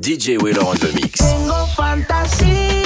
DJ Willow on the mix. Tengo fantasía.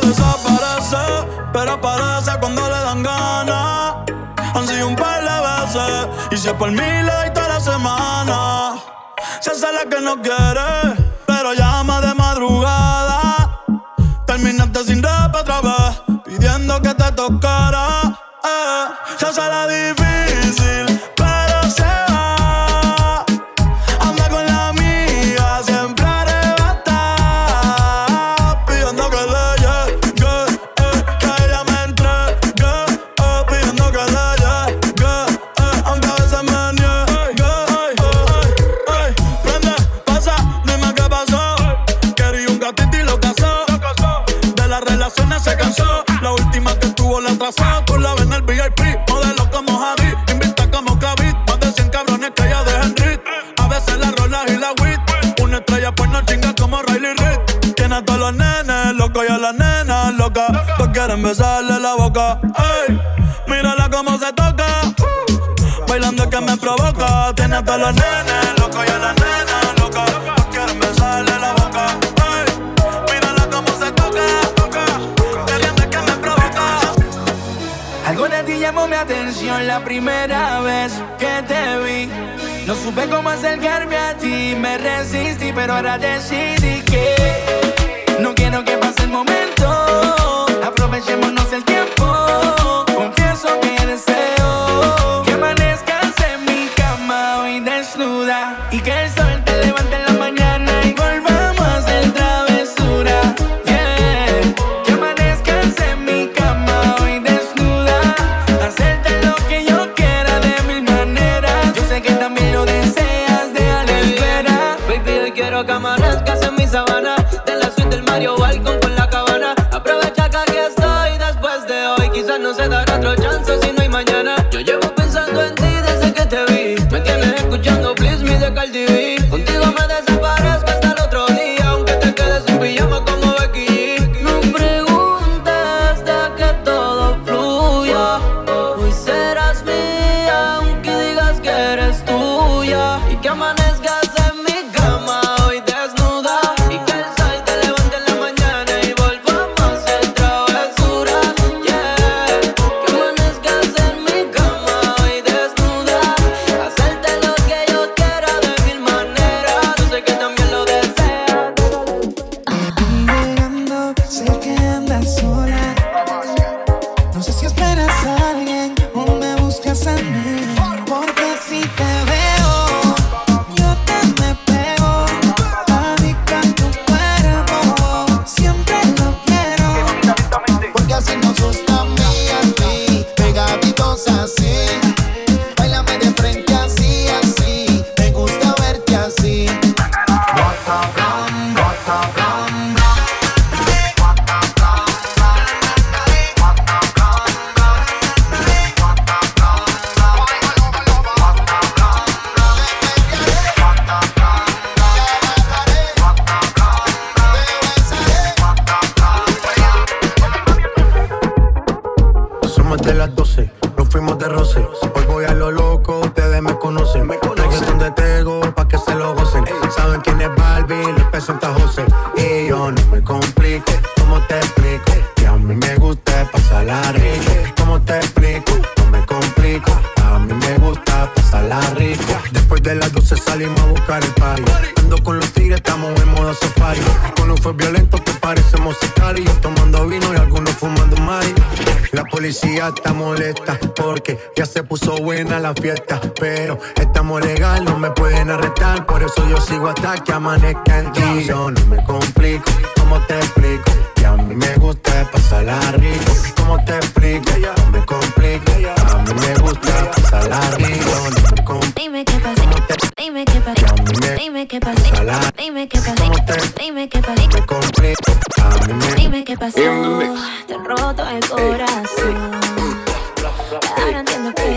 desaparece, pero aparece cuando le dan ganas. Han sido un par de veces, y si es por mí le toda la semana. Se hace que no quiere, pero llama de madrugada. Terminaste sin rap otra vez, pidiendo que te tocara. Eh, se hace difícil. con la VIP. Modelo como Javi, invita como Kavit. Más de 100 cabrones que ya dejan rit. A veces la rolas y la wit. Una estrella pues no chinga como Riley Reid. Tiene a todos los nenes locos y a las nenas locas. Todos quieren besarle la boca. Ey, mírala como se toca. Bailando que me provoca. Tiene a todos los nenes locos y a las nenas llamó mi atención la primera vez que te vi. No supe cómo acercarme a ti, me resistí, pero ahora decidí que no quiero que pase el momento. Aprovechémonos el tiempo, confieso que deseo que amanezcas en mi cama hoy desnuda y que el sol Ya se puso buena la fiesta, pero estamos legal, no me pueden arrestar. Por eso yo sigo hasta que amanezca en ti. Yo no me complico, ¿cómo te explico? Que a mí me gusta pasarla rico. ¿Cómo te explico? No me complico, a mí me gusta pasarla rico. No me complico. Dime qué pasa, dime qué pasa, dime qué pasa, dime qué pasa, dime qué pasa, me complico, a mí me dime qué pasó, te roto el corazón. I don't know.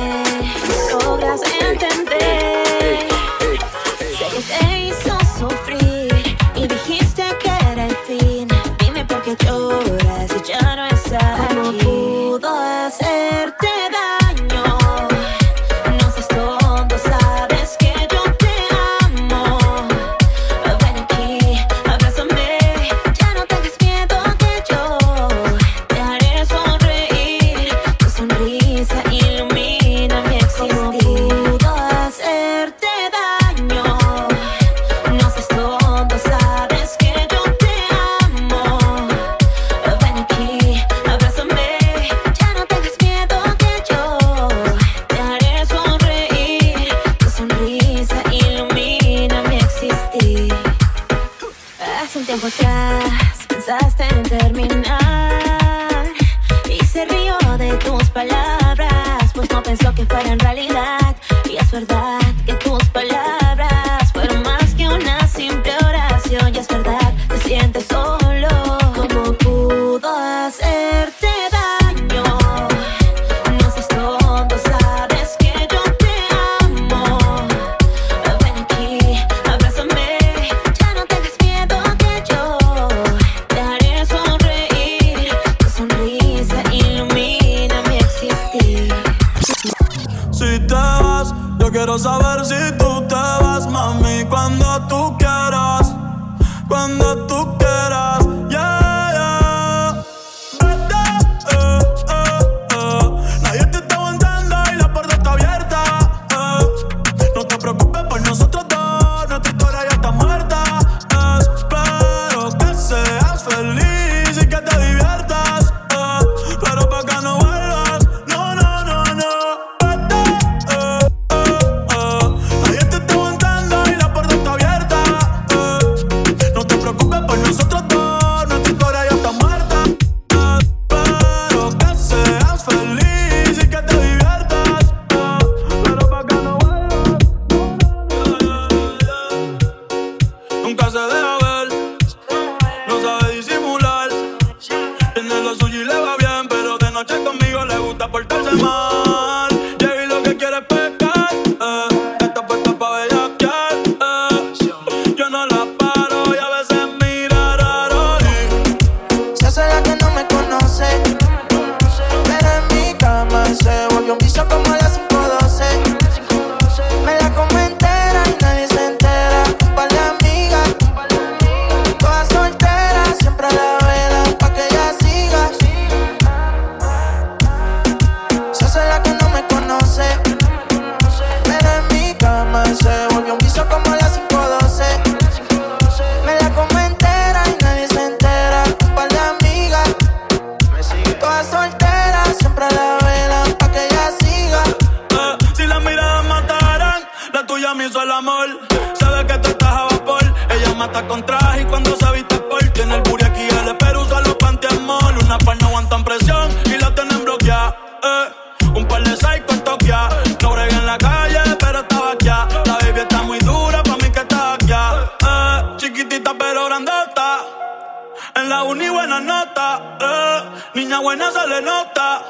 En la uni buena nota, eh. niña buena se le nota,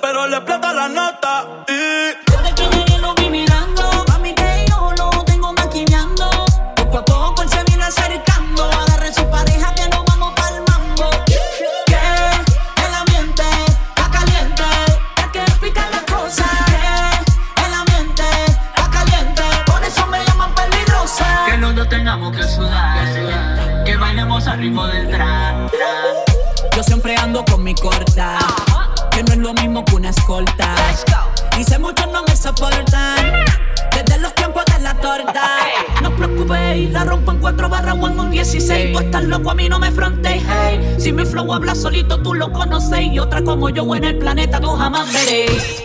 pero le plata la nota. Y... Yo siempre ando con mi corta, que no es lo mismo que una escolta. Dice muchos no me soportan, desde los tiempos de la torta. No os preocupéis, la rompo en 4 barras, o en un 16. Tú estás loco, a mí no me frontéis. Si mi flow habla solito, tú lo conocéis. Y otra como yo en el planeta, tú jamás veréis.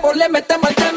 fuego le metemos el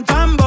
un jam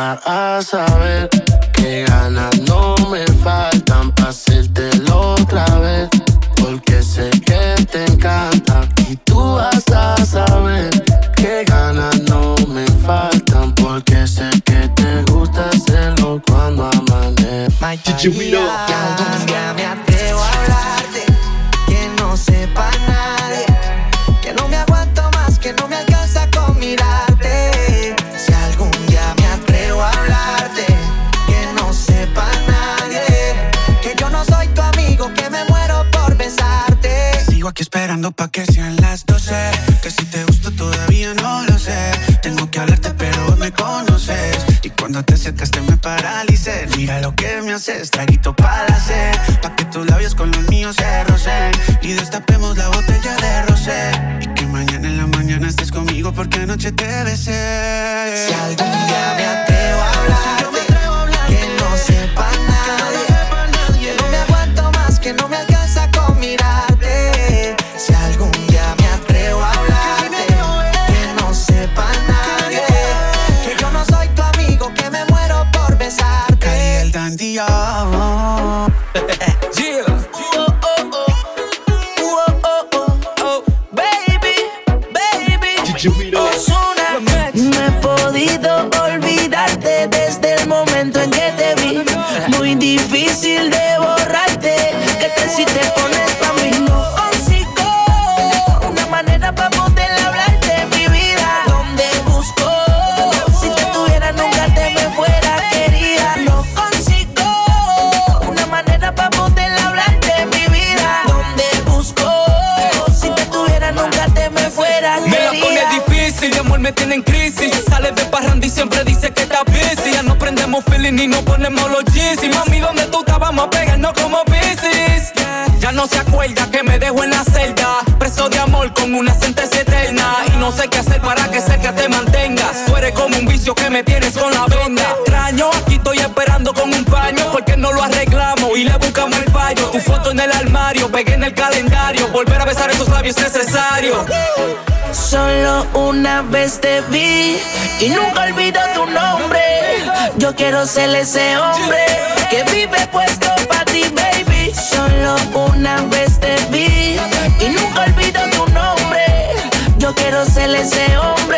a saber que ganas no me faltan para hacértelo otra vez. Porque sé que te encanta y tú vas a saber que ganas no me faltan. Porque sé que te gusta hacerlo cuando amanece. Pa' que sean las 12. Que si te gusto todavía no lo sé. Tengo que hablarte, pero me conoces. Y cuando te acercaste me paralicé. Mira lo que me haces, traguito para hacer. Pa' que tus labios con los míos se rocen. Y destapemos la botella de rosé. Y que mañana en la mañana estés conmigo porque anoche te besé. Si algún día los jeans. Y mami, ¿dónde tú estás? Vamos a pegarnos como bicis. Ya no se acuerda que me dejó en la celda. Preso de amor con una sentencia eterna. Y no sé qué hacer para que cerca te mantengas. Tú eres como un vicio que me tienes con la venda. Extraño, aquí estoy esperando con un paño. Porque no lo arreglamos y le buscamos el fallo. Tu foto en el armario, pegué en el calendario. Volver a besar esos labios es necesario. Solo una vez te vi y nunca olvido tu nombre. Yo quiero ser ese hombre que vive puesto para ti, baby. Solo una vez te vi y nunca olvido tu nombre. Yo quiero ser ese hombre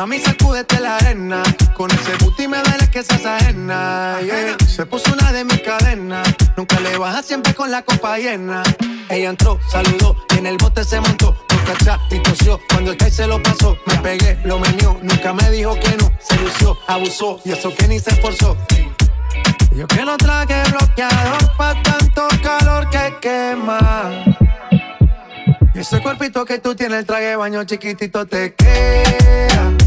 Mami, sacúdete la arena. Con ese booty me duele que seas ajena. yeah. Se puso una de mis cadenas. Nunca le baja siempre con la copa llena. Ella entró, saludó y en el bote se montó. Nunca chat y tosió. Cuando el que se lo pasó, me pegué, lo menió. Nunca me dijo que no. Se lució, abusó y eso que ni se esforzó. Yo que no traje bloqueador pa' tanto calor que quema. Y ese cuerpito que tú tienes, el traje de baño chiquitito te queda.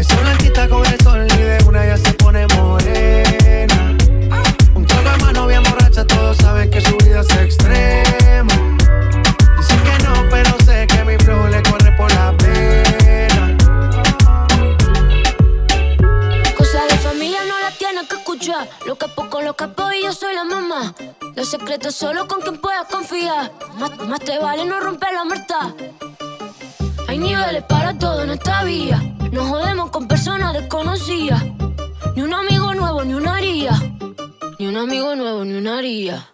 Esa blanquita con el sol y de una ya se pone morena. Un trago de mano bien borracha, todos saben que su vida es extrema. Dicen que no, pero sé que mi flow le corre por la pena. Cosas de familia no las tienes que escuchar. Lo capo con los capos y yo soy la mamá. Los secretos solo con quien puedas confiar. Más, más te vale no romper la muerta. Hay niveles para todo en esta vía. No jodemos con personas desconocidas. Ni un amigo nuevo, ni una haría. Ni un amigo nuevo, ni una haría.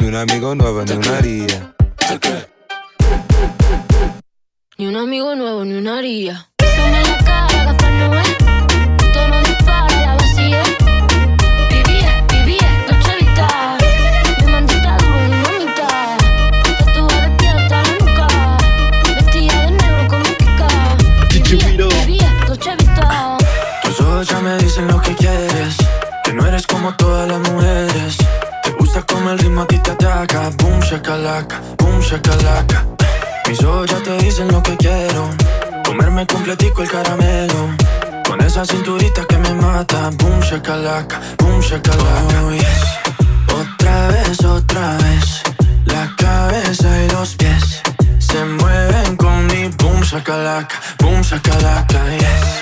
Ni un amigo nuevo, ni una haría. Ni un amigo nuevo, ni una haría. eres como todas las mujeres. Te gusta como el ritmo a ti te ataca. Boom, shakalaka, boom, shakalaka. Mis ojos ya te dicen lo que quiero. Comerme completico el caramelo. Con esa cinturita que me mata. Boom, shakalaka, boom, shakalaka. Oh, yes. Otra vez, otra vez. La cabeza y los pies se mueven con mi boom, shakalaka, boom, shakalaka, yes.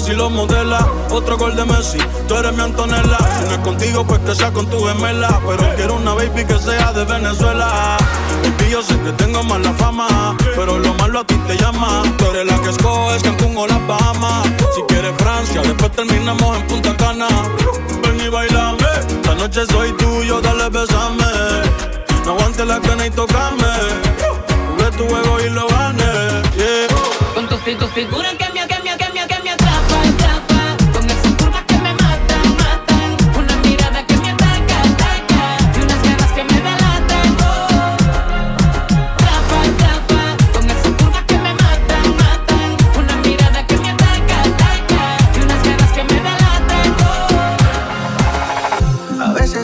Messi lo modela. Otro gol de Messi, tú eres mi Antonella. Si no es contigo, pues que sea con tu gemela. Pero quiero una baby que sea de Venezuela. Y yo sé que tengo mala fama, pero lo malo a ti te llama. Tú eres la que escoges Cancún o las Bahamas. Si quieres Francia, después terminamos en Punta Cana. Ven y bailame, esta noche soy tuyo, dale besame. No aguante la cana y tocame. Jugué tu juego y lo gané. Yeah. Con tu, tu figura que me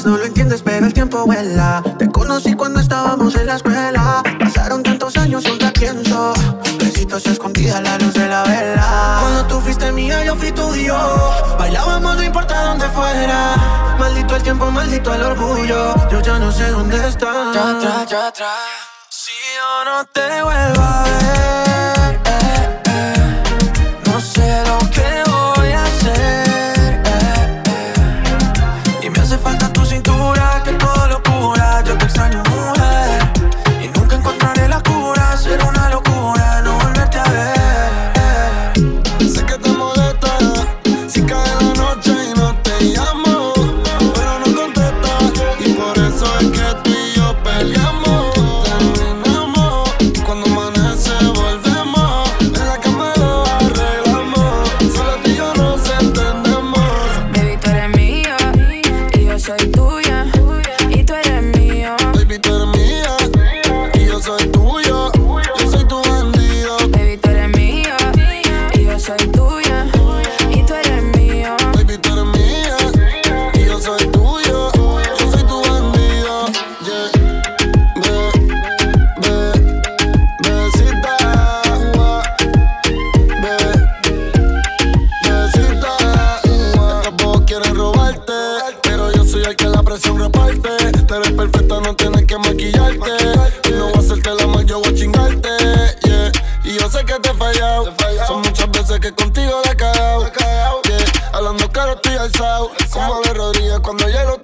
no lo entiendes, pero el tiempo vuela. Te conocí cuando estábamos en la escuela. Pasaron tantos años, y pienso. Besitos escondidas a la luz de la vela. Cuando tú fuiste mía, yo fui tuyo. Bailábamos, no importa dónde fuera. Maldito el tiempo, maldito el orgullo. Yo ya no sé dónde está. Ya, atrás, ya, atrás. si yo no te vuelvo a ver. sé que contigo la he cagado. Hablando claro estoy alzado. Como de rodillas cuando ya lo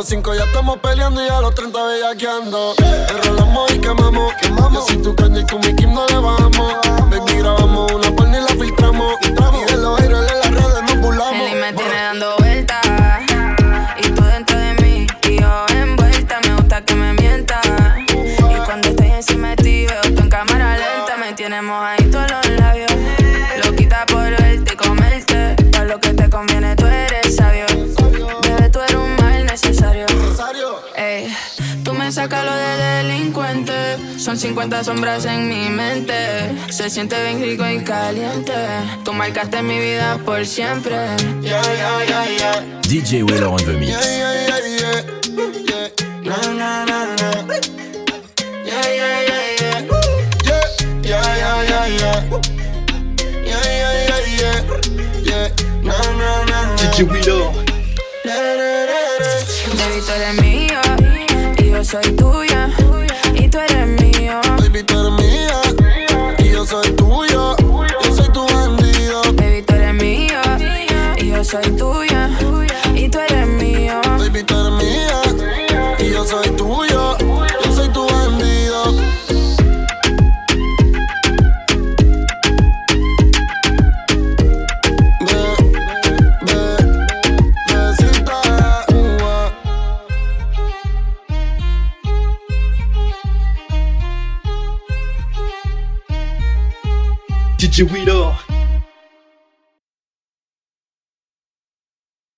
los 5 ya estamos peleando y a los 30 bellaqueando. Enrolamos y quemamos. 50 sombras en mi mente. Se siente bien rico y caliente. Tú marcaste mi vida por siempre. Yeah, yeah, yeah, DJ Wheeler on the mix. Yeah, yeah, yeah, yeah. Yeah, yeah, yeah, yeah. Yeah, yeah, yeah, yeah. Yeah, na, na, Baby, tú eres mía y yo soy tuya.